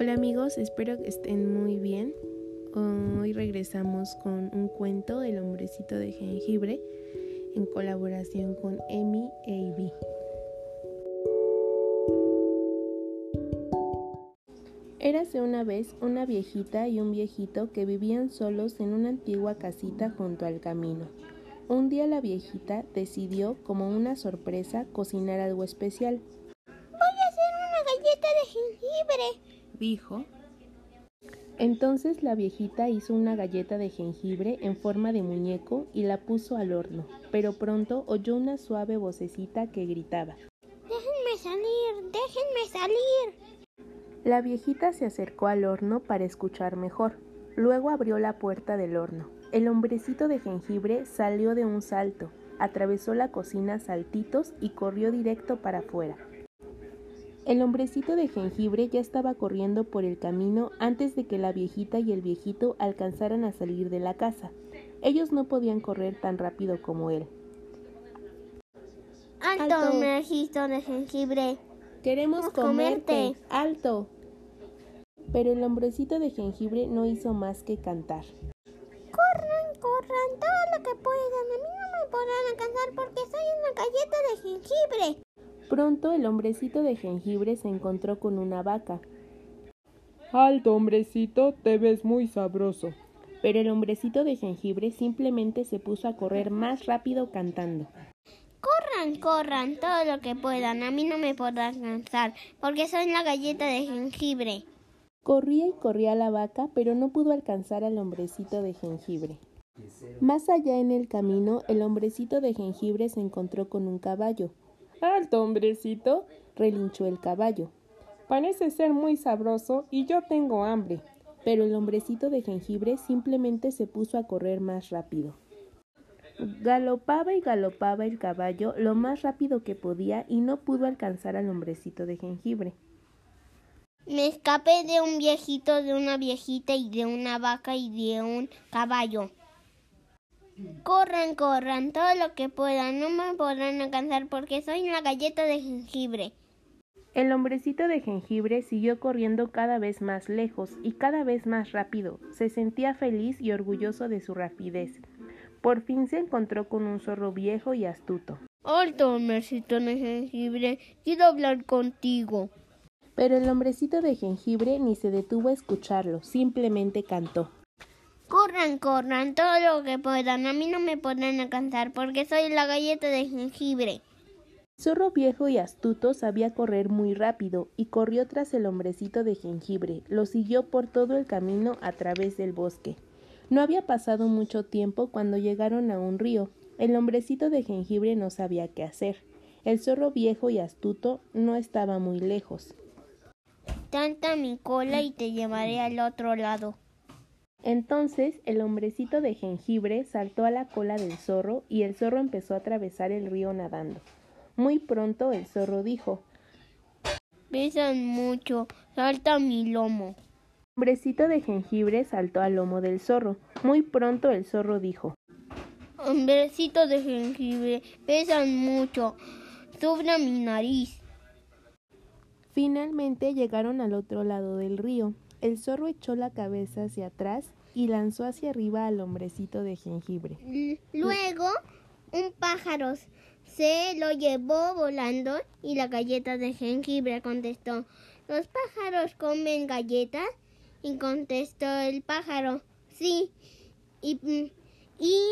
Hola amigos, espero que estén muy bien. Hoy regresamos con un cuento del hombrecito de jengibre en colaboración con Emi e Ivy. Érase una vez una viejita y un viejito que vivían solos en una antigua casita junto al camino. Un día la viejita decidió, como una sorpresa, cocinar algo especial. Voy a hacer una galleta de jengibre dijo. Entonces la viejita hizo una galleta de jengibre en forma de muñeco y la puso al horno, pero pronto oyó una suave vocecita que gritaba. Déjenme salir, déjenme salir. La viejita se acercó al horno para escuchar mejor. Luego abrió la puerta del horno. El hombrecito de jengibre salió de un salto, atravesó la cocina saltitos y corrió directo para afuera. El hombrecito de jengibre ya estaba corriendo por el camino antes de que la viejita y el viejito alcanzaran a salir de la casa. Ellos no podían correr tan rápido como él. Alto, hombrecito de jengibre. Queremos comerte. Alto. Pero el hombrecito de jengibre no hizo más que cantar. Corran, corran, todo lo que puedan. A mí no me podrán alcanzar porque soy una galleta de jengibre. Pronto el hombrecito de jengibre se encontró con una vaca. Alto, hombrecito, te ves muy sabroso. Pero el hombrecito de jengibre simplemente se puso a correr más rápido cantando. Corran, corran, todo lo que puedan. A mí no me podrán cansar, porque soy la galleta de jengibre. Corría y corría la vaca, pero no pudo alcanzar al hombrecito de jengibre. Más allá en el camino, el hombrecito de jengibre se encontró con un caballo. Alto, hombrecito, relinchó el caballo. Parece ser muy sabroso y yo tengo hambre. Pero el hombrecito de jengibre simplemente se puso a correr más rápido. Galopaba y galopaba el caballo lo más rápido que podía y no pudo alcanzar al hombrecito de jengibre. Me escapé de un viejito, de una viejita y de una vaca y de un caballo. Corran, corran, todo lo que puedan, no me podrán alcanzar porque soy una galleta de jengibre. El hombrecito de jengibre siguió corriendo cada vez más lejos y cada vez más rápido. Se sentía feliz y orgulloso de su rapidez. Por fin se encontró con un zorro viejo y astuto. Alto, hombrecito de jengibre, quiero hablar contigo. Pero el hombrecito de jengibre ni se detuvo a escucharlo, simplemente cantó. Corran, corran, todo lo que puedan. A mí no me podrán alcanzar porque soy la galleta de jengibre. Zorro viejo y astuto sabía correr muy rápido y corrió tras el hombrecito de jengibre. Lo siguió por todo el camino a través del bosque. No había pasado mucho tiempo cuando llegaron a un río. El hombrecito de jengibre no sabía qué hacer. El zorro viejo y astuto no estaba muy lejos. Tanta mi cola y te llevaré al otro lado. Entonces el hombrecito de jengibre saltó a la cola del zorro y el zorro empezó a atravesar el río nadando. Muy pronto el zorro dijo Pesan mucho, salta mi lomo. El hombrecito de jengibre saltó al lomo del zorro. Muy pronto el zorro dijo Hombrecito de jengibre, pesan mucho, sube mi nariz. Finalmente llegaron al otro lado del río. El zorro echó la cabeza hacia atrás y lanzó hacia arriba al hombrecito de jengibre. Luego, un pájaro se lo llevó volando y la galleta de jengibre contestó, ¿los pájaros comen galletas? Y contestó el pájaro, sí. Y, y,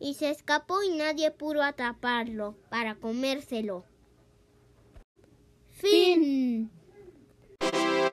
y se escapó y nadie pudo atraparlo para comérselo. Fin.